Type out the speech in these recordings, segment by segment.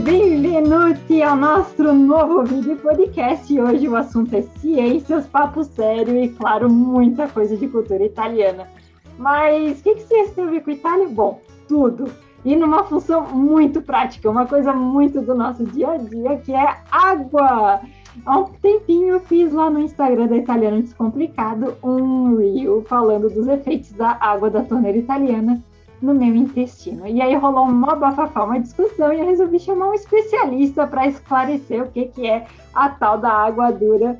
bem-vindos ao nosso novo vídeo podcast. Hoje o assunto é ciências, papo sério e, claro, muita coisa de cultura italiana. Mas o que, que ciência tem a ver com Itália? Bom, tudo. E numa função muito prática, uma coisa muito do nosso dia a dia, que é água. Há um tempinho eu fiz lá no Instagram da Italiano Descomplicado um reel falando dos efeitos da água da torneira italiana no meu intestino. E aí rolou uma bafafá, uma discussão, e eu resolvi chamar um especialista para esclarecer o que, que é a tal da água dura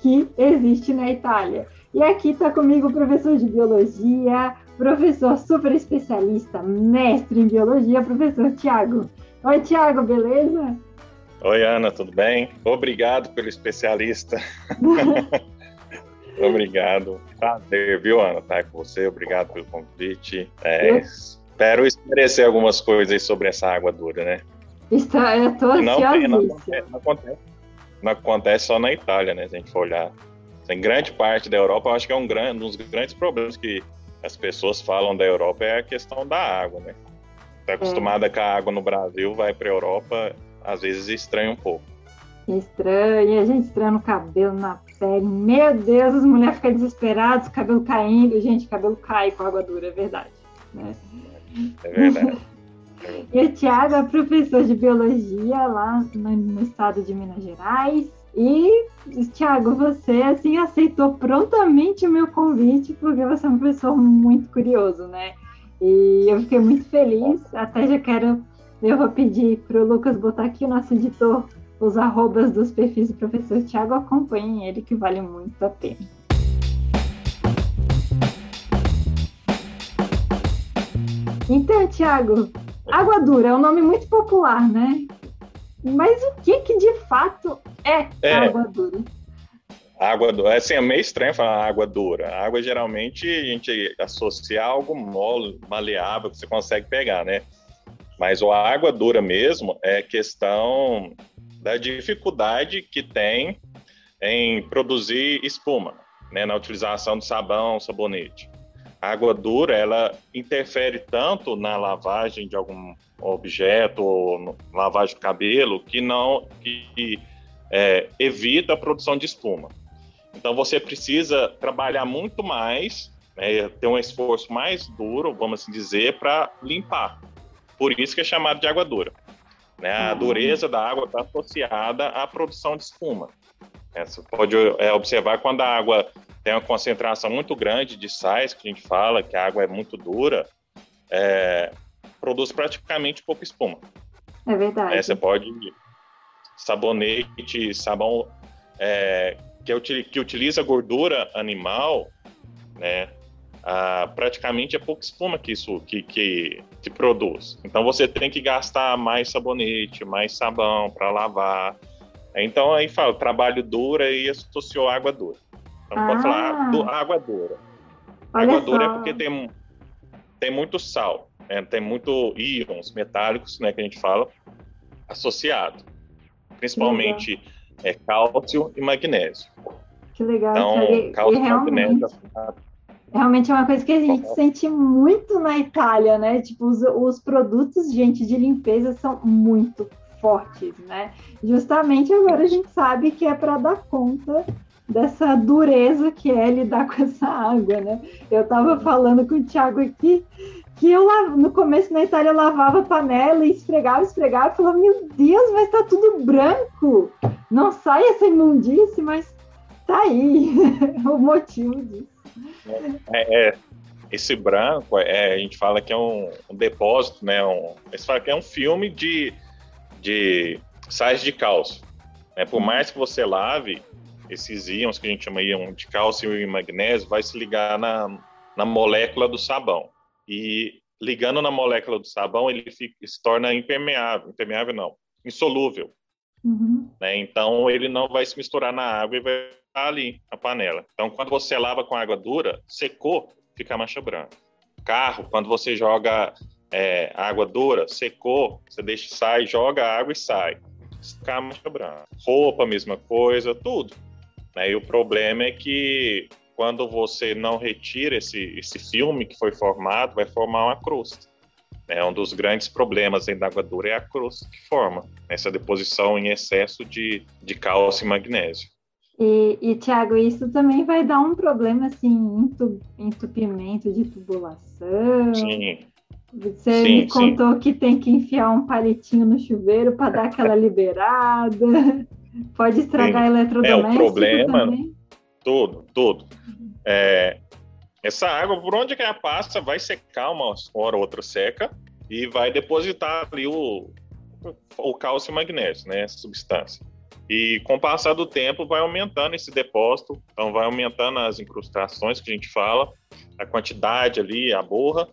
que existe na Itália. E aqui está comigo o professor de biologia, professor super especialista, mestre em biologia, professor Tiago. Oi, Tiago, beleza? Oi, Ana, tudo bem? Obrigado pelo especialista. Obrigado. Prazer, viu, Ana, estar com você. Obrigado pelo convite. É, espero esclarecer algumas coisas sobre essa água dura, né? Está, eu estou ansiosíssima. Não, não, acontece, não acontece só na Itália, né? Se a gente for olhar. Em grande parte da Europa, eu acho que é um, grande, um dos grandes problemas que as pessoas falam da Europa é a questão da água, né? Está acostumada é. com a água no Brasil, vai para a Europa, às vezes estranha um pouco. Estranha, a gente estranha no cabelo, na pele. Meu Deus, as mulheres ficam desesperadas, cabelo caindo. Gente, cabelo cai com água dura, é verdade. Né? É verdade. e o Thiago é professor de biologia lá no, no estado de Minas Gerais. E, Thiago, você assim aceitou prontamente o meu convite, porque você é uma pessoa muito curioso, né? E eu fiquei muito feliz. Até já quero, eu vou pedir para o Lucas botar aqui o nosso editor os arrobas dos perfis do professor Tiago, acompanhem ele que vale muito a pena. Então, Tiago, água dura é um nome muito popular, né? Mas o que que de fato é, é água dura? Água dura, assim, é meio estranho falar água dura. A água geralmente a gente associa a algo mole, maleável que você consegue pegar, né? Mas a água dura mesmo é questão da dificuldade que tem em produzir espuma, né, na utilização do sabão, sabonete. A água dura, ela interfere tanto na lavagem de algum objeto ou lavagem de cabelo que não que é, evita a produção de espuma. Então você precisa trabalhar muito mais, né, ter um esforço mais duro, vamos assim dizer, para limpar. Por isso que é chamado de água dura. Né? A uhum. dureza da água está associada à produção de espuma. É, você pode é, observar quando a água tem uma concentração muito grande de sais, que a gente fala que a água é muito dura, é, produz praticamente pouca espuma. É verdade. É, você pode sabonete, sabão é, que, que utiliza gordura animal, né? ah, praticamente é pouca espuma que isso que, que, que, produz. Então você tem que gastar mais sabonete, mais sabão para lavar. Então aí fala, trabalho duro e associou água dura. Então ah. pode falar ah, do, água dura. Olha água só. dura é porque tem, tem muito sal, né? tem muito íons metálicos, né, que a gente fala, associado. Principalmente é, cálcio e magnésio. Que legal. Então, cálcio e magnésio Realmente é uma coisa que a gente sente muito na Itália, né? Tipo, os, os produtos, gente, de limpeza são muito fortes, né? Justamente agora a gente sabe que é para dar conta dessa dureza que é lidar com essa água, né? Eu estava falando com o Thiago aqui que eu no começo na Itália eu lavava a panela e esfregava, esfregava, e falava, meu Deus, mas tá tudo branco. Não sai essa imundície, mas tá aí o motivo disso. É, é, esse branco, é, a gente fala que é um, um depósito, né? Um, eles falam que é um filme de, de sais de cálcio. Né? Por mais que você lave, esses íons que a gente chama íon de cálcio e magnésio vai se ligar na, na molécula do sabão. E ligando na molécula do sabão, ele fica, se torna impermeável. Impermeável não, insolúvel. Uhum. Né? Então, ele não vai se misturar na água e vai ali a panela. Então, quando você lava com água dura, secou, fica a mancha branca. carro, quando você joga é, água dura, secou, você deixa sai, joga água e sai. Fica mancha branca. Roupa, mesma coisa, tudo. Né? E o problema é que quando você não retira esse, esse filme que foi formado, vai formar uma crosta. É um dos grandes problemas da água dura é a crosta que forma, essa deposição em excesso de, de cálcio e magnésio. E, e Tiago, isso também vai dar um problema assim, entupimento de tubulação. Sim. Você sim, me contou sim. que tem que enfiar um palitinho no chuveiro para dar aquela liberada. Pode estragar sim. eletrodoméstico É um problema. Também. Tudo, tudo. É, essa água, por onde que ela passa, vai secar uma hora ou outra seca e vai depositar ali o, o cálcio e magnésio, né, essa substância. E com o passar do tempo vai aumentando esse depósito, então vai aumentando as incrustações que a gente fala, a quantidade ali, a borra.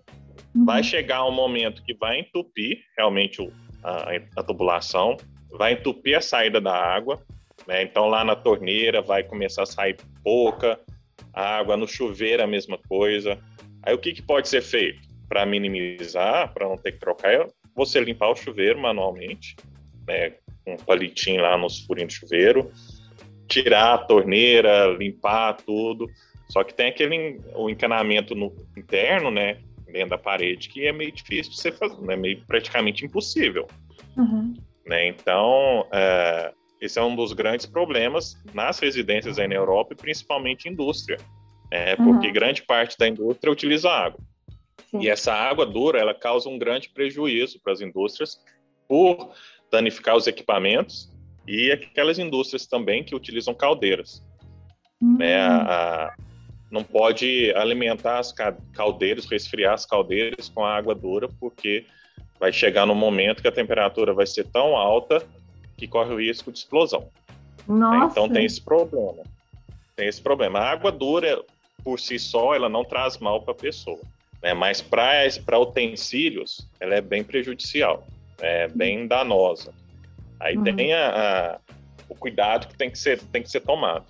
Uhum. Vai chegar um momento que vai entupir realmente a, a tubulação, vai entupir a saída da água, né? Então lá na torneira vai começar a sair pouca água, no chuveiro a mesma coisa. Aí o que, que pode ser feito para minimizar, para não ter que trocar, é você limpar o chuveiro manualmente, né? um palitinho lá nos furinhos de chuveiro, tirar a torneira, limpar tudo. Só que tem aquele o encanamento no interno, né, dentro da parede, que é meio difícil de você fazer, né, meio praticamente impossível. Uhum. Né? Então, é, esse é um dos grandes problemas nas residências aí na Europa e principalmente indústria, né, porque uhum. grande parte da indústria utiliza água. Sim. E essa água dura, ela causa um grande prejuízo para as indústrias por danificar os equipamentos e aquelas indústrias também que utilizam caldeiras. Uhum. Né, a, a, não pode alimentar as caldeiras, resfriar as caldeiras com água dura, porque vai chegar no momento que a temperatura vai ser tão alta que corre o risco de explosão. Né, Nossa. Então tem esse problema. Tem esse problema. A água dura, por si só, ela não traz mal para a pessoa. Né? Mas para utensílios, ela é bem prejudicial é bem danosa. Aí uhum. tem a, a, o cuidado que tem que ser, tem que ser tomado.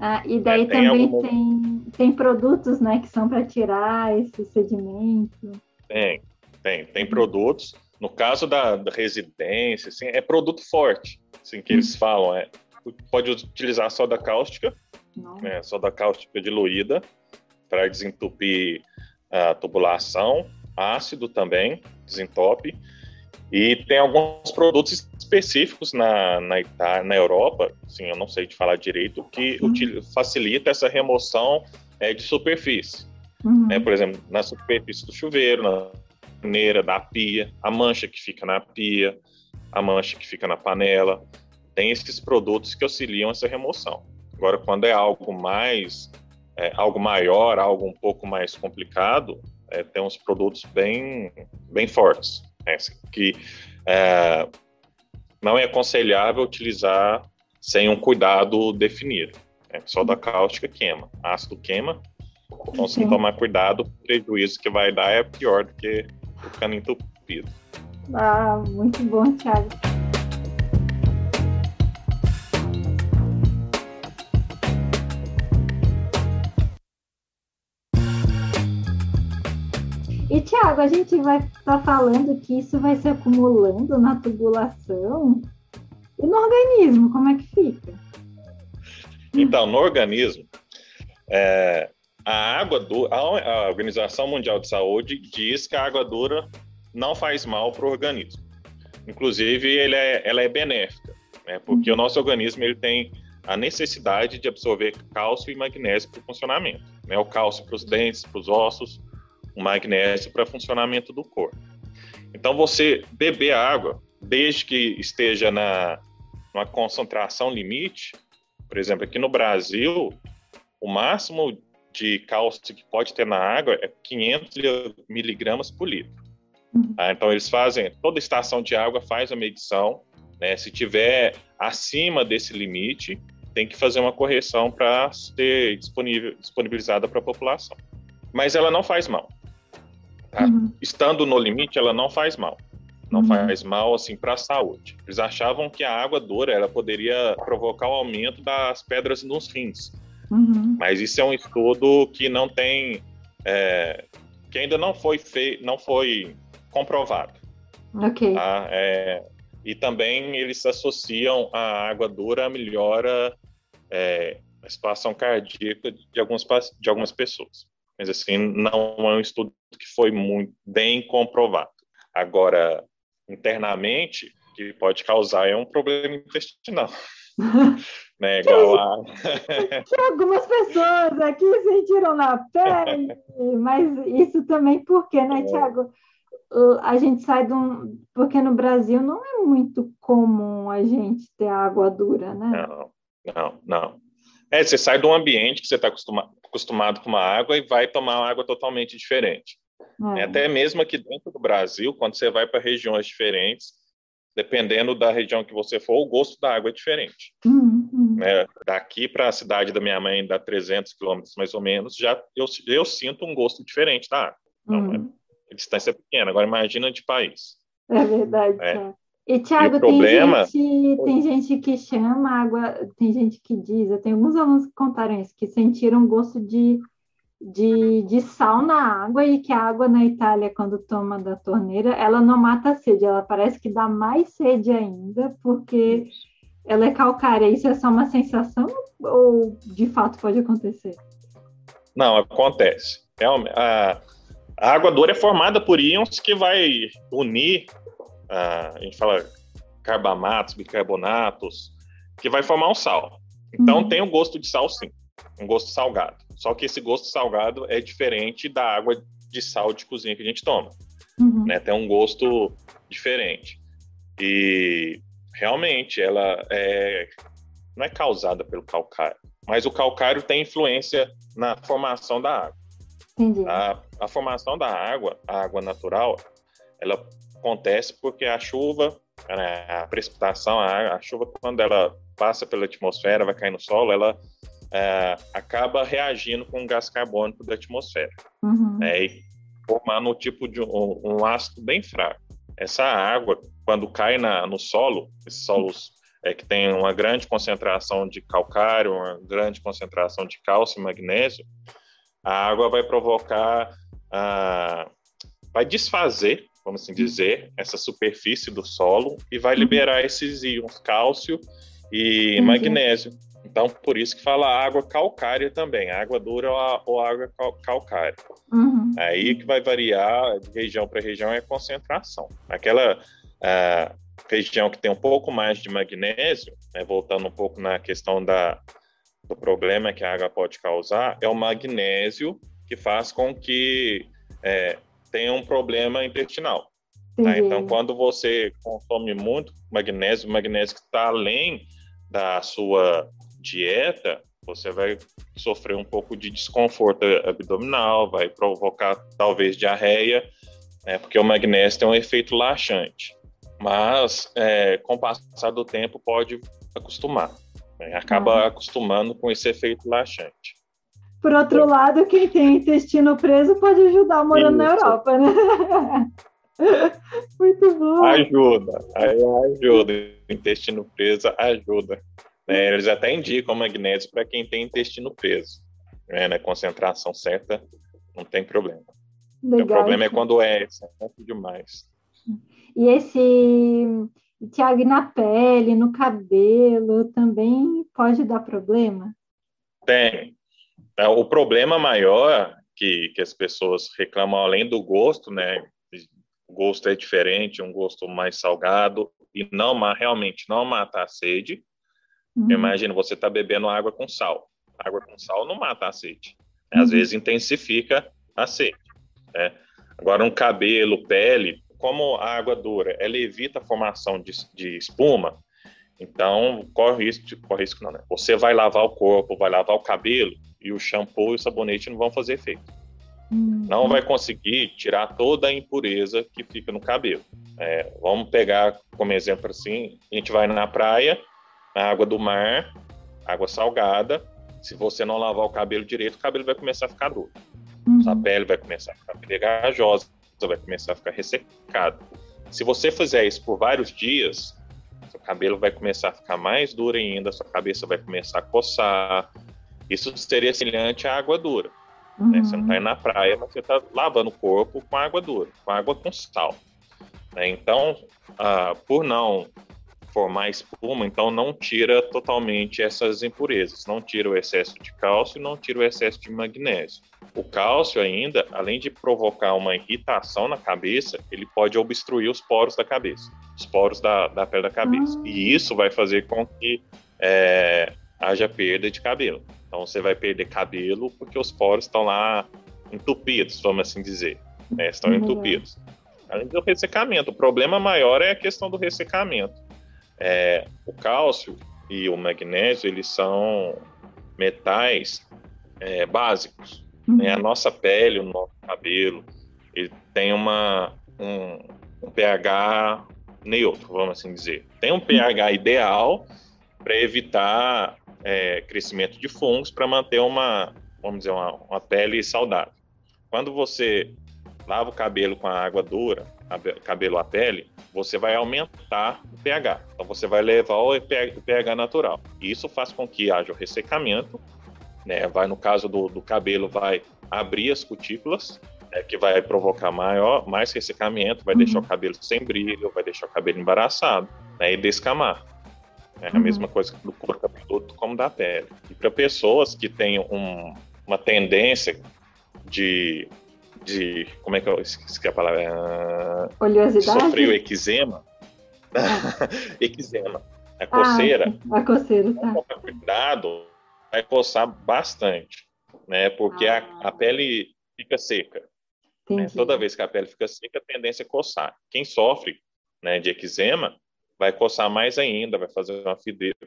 Ah, e daí é, tem também algum... tem, tem produtos né, que são para tirar esse sedimento. Tem, tem, tem produtos. No caso da, da residência, assim, é produto forte, assim, que eles uhum. falam. É, pode utilizar soda cáustica, né, soda cáustica diluída, para desentupir a tubulação, ácido também, desentope. E tem alguns produtos específicos na, na, Itália, na Europa, sim, eu não sei te falar direito, que uhum. facilita essa remoção é, de superfície. Uhum. Né? Por exemplo, na superfície do chuveiro, na torneira, da pia, a mancha que fica na pia, a mancha que fica na panela. Tem esses produtos que auxiliam essa remoção. Agora, quando é algo mais, é, algo maior, algo um pouco mais complicado, é, tem uns produtos bem, bem fortes que é, não é aconselhável utilizar sem um cuidado definido. É, soda cáustica queima, ácido queima, então se não tomar cuidado, o prejuízo que vai dar é pior do que o cano entupido. Ah, muito bom, Thiago. E, Tiago, a gente vai estar tá falando que isso vai se acumulando na tubulação. E no organismo, como é que fica? Então, no organismo, é, a água dura, a Organização Mundial de Saúde diz que a água dura não faz mal para o organismo. Inclusive, ele é, ela é benéfica, né, porque uhum. o nosso organismo ele tem a necessidade de absorver cálcio e magnésio para o funcionamento. Né, o cálcio para os dentes, para os ossos, o magnésio para funcionamento do corpo. Então, você beber água, desde que esteja na uma concentração limite, por exemplo, aqui no Brasil, o máximo de cálcio que pode ter na água é 500 miligramas por litro. Uhum. Ah, então, eles fazem, toda estação de água faz a medição, né? Se tiver acima desse limite, tem que fazer uma correção para ser disponível, disponibilizada para a população. Mas ela não faz mal. Tá? Uhum. Estando no limite, ela não faz mal. Não uhum. faz mal assim para a saúde. Eles achavam que a água dura ela poderia provocar o aumento das pedras nos rins. Uhum. Mas isso é um estudo que não tem é, que ainda não foi feito, não foi comprovado. Ok. Tá? É, e também eles associam a água dura à melhora é, da situação cardíaca de algumas, de algumas pessoas. Mas assim, não é um estudo que foi muito bem comprovado. Agora, internamente, que pode causar é um problema intestinal. né, igual que algumas pessoas aqui sentiram na pele, mas isso também porque, né, é. Tiago? A gente sai de um. Porque no Brasil não é muito comum a gente ter água dura, né? Não, não, não. É, você sai de um ambiente que você está acostumado, acostumado com uma água e vai tomar uma água totalmente diferente. É. Até mesmo aqui dentro do Brasil, quando você vai para regiões diferentes, dependendo da região que você for, o gosto da água é diferente. Uhum. É, daqui para a cidade da minha mãe, dá 300 quilômetros mais ou menos, já eu, eu sinto um gosto diferente da água. Então, uhum. é, a distância é pequena. Agora, imagina de país. É verdade. É. E, Tiago, tem, problema... gente, tem gente que chama água, tem gente que diz, eu tenho alguns alunos que contaram isso, que sentiram gosto de de, de sal na água e que a água na Itália, quando toma da torneira, ela não mata a sede, ela parece que dá mais sede ainda, porque ela é calcária. Isso é só uma sensação ou de fato pode acontecer? Não, acontece. É, a, a água dura é formada por íons que vai unir, a, a gente fala carbamatos, bicarbonatos, que vai formar um sal. Então uhum. tem o um gosto de sal sim, um gosto salgado. Só que esse gosto salgado é diferente da água de sal de cozinha que a gente toma. Uhum. Né? Tem um gosto diferente. E realmente ela é, não é causada pelo calcário, mas o calcário tem influência na formação da água. Entendi. A, a formação da água, a água natural, ela acontece porque a chuva, né, a precipitação, a, a chuva, quando ela passa pela atmosfera, vai cair no solo, ela é, acaba reagindo com o gás carbônico da atmosfera uhum. né, e formando um tipo de um, um, ácido bem fraco. Essa água, quando cai na, no solo, esses solos é, que tem uma grande concentração de calcário, uma grande concentração de cálcio e magnésio, a água vai provocar, ah, vai desfazer, vamos assim dizer, essa superfície do solo e vai uhum. liberar esses íons cálcio e uhum. magnésio então, por isso que fala água calcária também, água dura ou água calcária. Uhum. Aí que vai variar de região para região é a concentração. Aquela uh, região que tem um pouco mais de magnésio, né, voltando um pouco na questão da, do problema que a água pode causar, é o magnésio que faz com que é, tenha um problema intestinal. Tá? Então, quando você consome muito magnésio, magnésio que está além da sua dieta, você vai sofrer um pouco de desconforto abdominal, vai provocar talvez diarreia, né, porque o magnésio tem um efeito laxante. Mas, é, com o passar do tempo, pode acostumar. Né, acaba ah. acostumando com esse efeito laxante. Por outro lado, quem tem intestino preso pode ajudar morando Isso. na Europa, né? Muito bom. Ajuda, ajuda. Intestino preso ajuda. Né? Eles até indicam magnésio para quem tem intestino preso. Né? Na concentração certa, não tem problema. Legal. O problema é quando é excesso demais. E esse, Tiago, na pele, no cabelo, também pode dar problema? Tem. É, o problema maior que, que as pessoas reclamam, além do gosto, né? O gosto é diferente, um gosto mais salgado, e não realmente não mata a sede, Uhum. Imagina, você está bebendo água com sal. Água com sal não mata a sede. Uhum. Às vezes intensifica a sede. Né? Agora, um cabelo, pele, como a água dura, ela evita a formação de, de espuma, então corre risco, corre risco não, né? Você vai lavar o corpo, vai lavar o cabelo, e o shampoo e o sabonete não vão fazer efeito. Uhum. Não vai conseguir tirar toda a impureza que fica no cabelo. É, vamos pegar como exemplo assim: a gente vai na praia, a água do mar, água salgada. Se você não lavar o cabelo direito, o cabelo vai começar a ficar duro. Uhum. A pele vai começar a ficar pegajosa, vai começar a ficar ressecada. Se você fizer isso por vários dias, seu cabelo vai começar a ficar mais duro ainda, sua cabeça vai começar a coçar. Isso seria semelhante à água dura. Uhum. Né? Você não está indo na praia, mas você está lavando o corpo com água dura, com água com sal. Né? Então, ah, por não formar espuma, então não tira totalmente essas impurezas, não tira o excesso de cálcio, não tira o excesso de magnésio. O cálcio ainda, além de provocar uma irritação na cabeça, ele pode obstruir os poros da cabeça, os poros da, da pele da cabeça. Ah. E isso vai fazer com que é, haja perda de cabelo. Então você vai perder cabelo porque os poros estão lá entupidos, vamos assim dizer. Né? Estão uhum. entupidos. Além do ressecamento, o problema maior é a questão do ressecamento. É, o cálcio e o magnésio, eles são metais é, básicos. Uhum. Né? A nossa pele, o nosso cabelo, ele tem uma, um, um pH neutro, vamos assim dizer. Tem um pH ideal para evitar é, crescimento de fungos, para manter uma, vamos dizer, uma, uma pele saudável. Quando você lava o cabelo com a água dura, cabelo à pele, você vai aumentar o pH. Então você vai levar o pH, natural. E isso faz com que haja o ressecamento, né? Vai no caso do, do cabelo, vai abrir as cutículas, né? que vai provocar maior, mais ressecamento, vai uhum. deixar o cabelo sem brilho, vai deixar o cabelo embaraçado, né? E descamar. É a uhum. mesma coisa do couro cabeludo como da pele. E para pessoas que têm um, uma tendência de de. Como é que eu esqueci a palavra? Uh, Oleosidade? Sofreu eczema. Ah. eczema. A coceira. Ah, a coceira, tá. Cuidado, vai coçar bastante, né? Porque ah. a, a pele fica seca. Né? Toda vez que a pele fica seca, a tendência é coçar. Quem sofre né, de eczema vai coçar mais ainda, vai fazer uma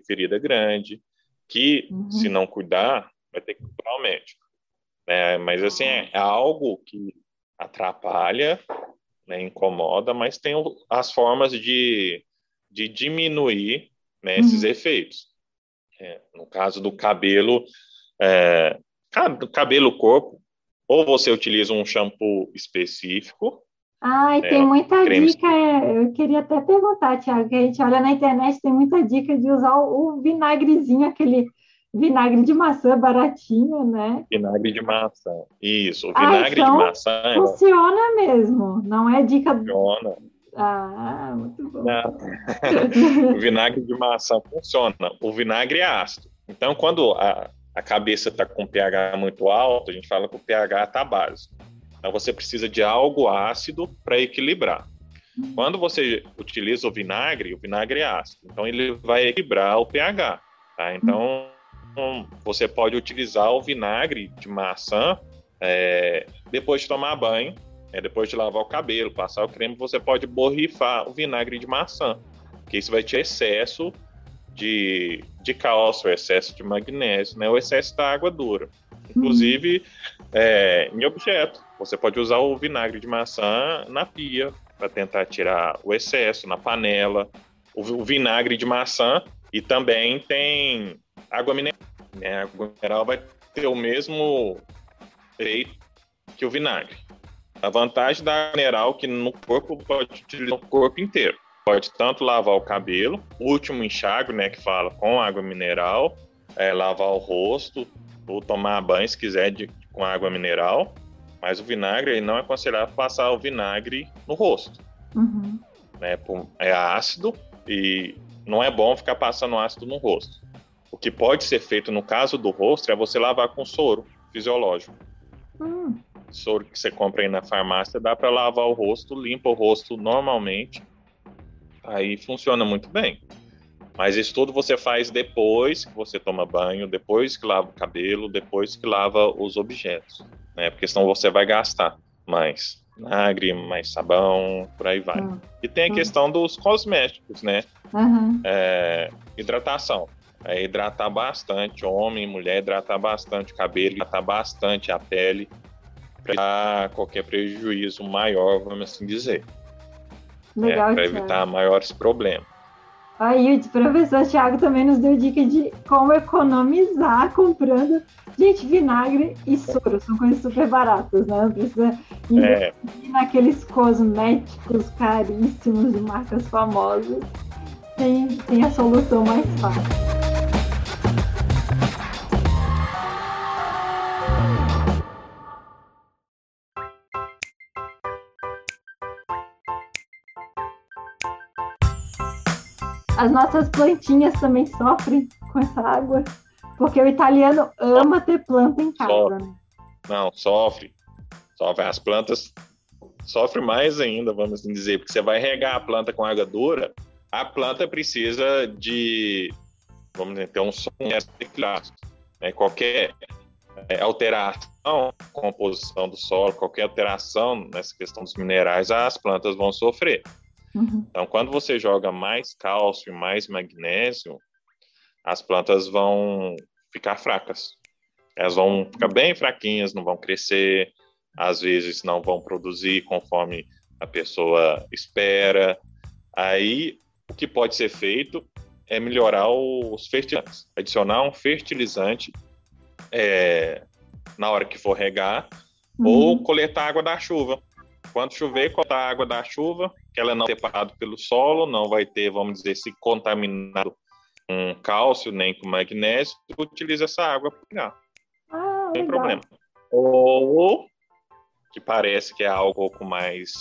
ferida grande, que, uhum. se não cuidar, vai ter que procurar o médico. Né? Mas, assim, é, é algo que atrapalha, né, incomoda, mas tem as formas de, de diminuir né, esses uhum. efeitos. É, no caso do cabelo, é, cabelo corpo, ou você utiliza um shampoo específico. Ah, e é, tem muita dica. É, eu queria até perguntar, Tiago, que a gente olha na internet, tem muita dica de usar o, o vinagrezinho, aquele Vinagre de maçã baratinho, né? Vinagre de maçã. Isso, o ah, vinagre ah, então de maçã. É funciona mesmo, não é dica. Funciona. Ah, muito bom. o vinagre de maçã funciona. O vinagre é ácido. Então, quando a, a cabeça está com pH muito alto, a gente fala que o pH está básico. Então, você precisa de algo ácido para equilibrar. Hum. Quando você utiliza o vinagre, o vinagre é ácido. Então, ele vai equilibrar o pH. Tá? Então, então, você pode utilizar o vinagre de maçã é, depois de tomar banho, é, depois de lavar o cabelo, passar o creme, você pode borrifar o vinagre de maçã, que isso vai ter excesso de, de cálcio, excesso de magnésio, né, o excesso da água dura. Inclusive, é, em objeto, você pode usar o vinagre de maçã na pia para tentar tirar o excesso, na panela, o, o vinagre de maçã e também tem água mineral. Né? A água mineral vai ter o mesmo efeito que o vinagre. A vantagem da água mineral é que no corpo pode utilizar o corpo inteiro. Pode tanto lavar o cabelo, o último enxágue, né, que fala com água mineral, é, lavar o rosto, ou tomar banho se quiser de, com água mineral. Mas o vinagre não é aconselhado passar o vinagre no rosto. Uhum. Né, é ácido e não é bom ficar passando ácido no rosto. O que pode ser feito no caso do rosto é você lavar com soro fisiológico. Hum. Soro que você compra aí na farmácia, dá para lavar o rosto, limpa o rosto normalmente. Aí funciona muito bem. Mas isso tudo você faz depois que você toma banho, depois que lava o cabelo, depois que lava os objetos, né? Porque senão você vai gastar mais vinagre, mais sabão, por aí vai. Uhum. E tem a hum. questão dos cosméticos, né? Uhum. É, hidratação é hidratar bastante, homem, mulher, hidratar bastante o cabelo, hidratar bastante a pele, para qualquer prejuízo maior, vamos assim dizer. Legal, é, para evitar maiores problemas. Aí o professor Thiago também nos deu dica de como economizar comprando. Gente, vinagre e soro são coisas super baratas, né? Não precisa investir é. naqueles cosméticos caríssimos de marcas famosas. Tem, tem a solução mais fácil. As nossas plantinhas também sofrem com essa água, porque o italiano ama ter planta em casa. Sofre. Né? Não, sofre. Sofre. As plantas sofrem mais ainda, vamos assim dizer, porque você vai regar a planta com água dura, a planta precisa de, vamos dizer, ter um som equilibrado. Né? Qualquer é, alteração, composição do solo, qualquer alteração nessa questão dos minerais, as plantas vão sofrer. Uhum. Então, quando você joga mais cálcio e mais magnésio, as plantas vão ficar fracas. Elas vão ficar bem fraquinhas, não vão crescer, às vezes não vão produzir conforme a pessoa espera. Aí, o que pode ser feito é melhorar os fertilizantes, adicionar um fertilizante é, na hora que for regar, uhum. ou coletar água da chuva. Quando chover, coletar água da chuva, que ela não é separada pelo solo, não vai ter, vamos dizer, se contaminado com cálcio nem com magnésio, utiliza essa água para regar. Ah, Sem problema. Ou, que parece que é algo um pouco mais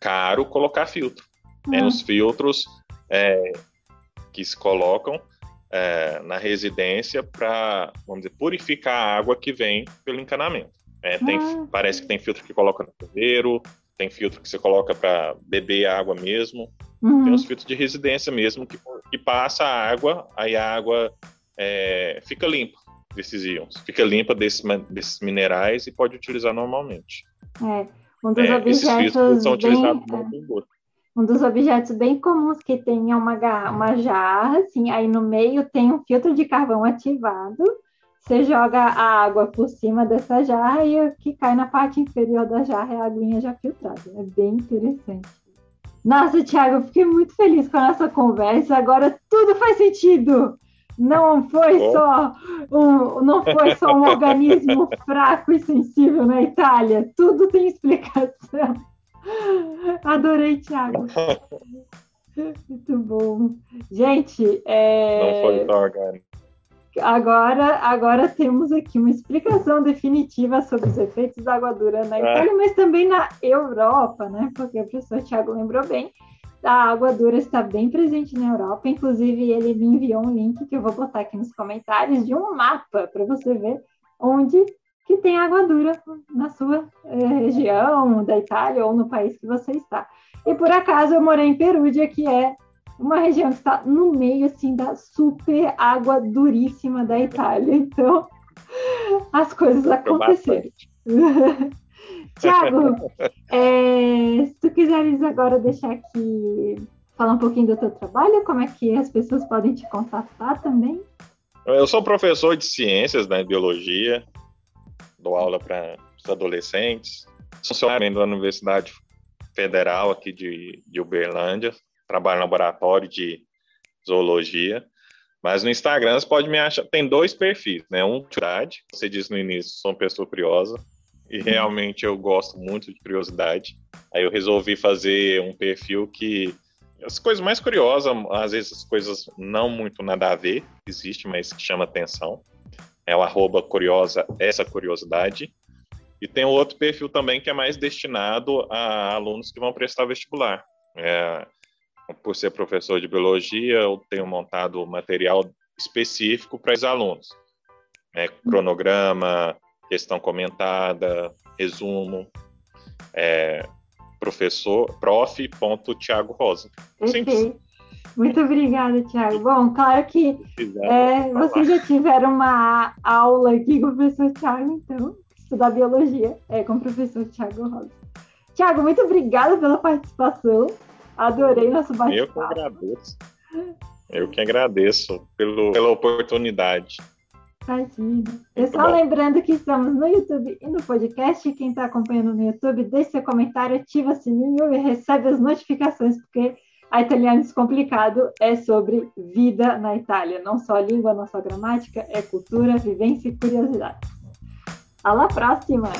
caro, colocar filtro. Uhum. Né? Os filtros é, que se colocam é, na residência para, vamos dizer, purificar a água que vem pelo encanamento. É, tem, ah. Parece que tem filtro que coloca no chuveiro, tem filtro que você coloca para beber água mesmo, uhum. tem os filtros de residência mesmo que, que passa a água, aí a água é, fica limpa desses íons, fica limpa desses, desses minerais e pode utilizar normalmente. É, um dos é, objetos são utilizados bem, um dos objetos bem comuns que tem é uma, uma jarra, assim, aí no meio tem um filtro de carvão ativado. Você joga a água por cima dessa jarra e o que cai na parte inferior da jarra é a aguinha já filtrada. É bem interessante. Nossa, Thiago, eu fiquei muito feliz com a nossa conversa. Agora tudo faz sentido. Não foi só um, não foi só um organismo fraco e sensível na Itália. Tudo tem explicação. Adorei, Thiago. Muito bom. Gente, é... não foi tão orgânico. Agora, agora temos aqui uma explicação definitiva sobre os efeitos da água dura na Itália, é. mas também na Europa, né? Porque o professor Thiago lembrou bem, a água dura está bem presente na Europa. Inclusive, ele me enviou um link que eu vou botar aqui nos comentários de um mapa para você ver onde que tem água dura na sua eh, região da Itália ou no país que você está. E por acaso eu morei em Perúdia, que é uma região que está no meio assim da super água duríssima da Itália. Então, as coisas aconteceram. Tiago, é, se tu quiseres agora deixar aqui falar um pouquinho do teu trabalho, como é que as pessoas podem te contatar também? Eu sou professor de ciências, né, biologia, dou aula para os adolescentes. Sou funcionário da Universidade Federal aqui de, de Uberlândia, trabalho no laboratório de zoologia. Mas no Instagram você pode me achar. Tem dois perfis, né? Um curiosidade, você disse no início, sou uma pessoa curiosa. E uhum. realmente eu gosto muito de curiosidade. Aí eu resolvi fazer um perfil que. As coisas mais curiosas, às vezes as coisas não muito nada a ver, existe, mas que chama atenção é o arroba curiosa, essa curiosidade. E tem outro perfil também que é mais destinado a alunos que vão prestar vestibular. É, por ser professor de biologia, eu tenho montado material específico para os alunos. É, cronograma, questão comentada, resumo, é, professor, prof.tiago Rosa. Simples. Muito obrigada, Tiago. Bom, claro que é, vocês já tiveram uma aula aqui com o professor Tiago, então, estudar biologia é, com o professor Tiago Rosa. Tiago, muito obrigada pela participação. Adorei nosso bate-papo. Eu que agradeço. Eu que agradeço pelo, pela oportunidade. Imagina. Só bom. lembrando que estamos no YouTube e no podcast. Quem está acompanhando no YouTube, deixe seu comentário, ativa o sininho e recebe as notificações, porque a Italiano Descomplicado é sobre vida na Itália, não só língua, não só gramática, é cultura, vivência e curiosidade. Alla próxima!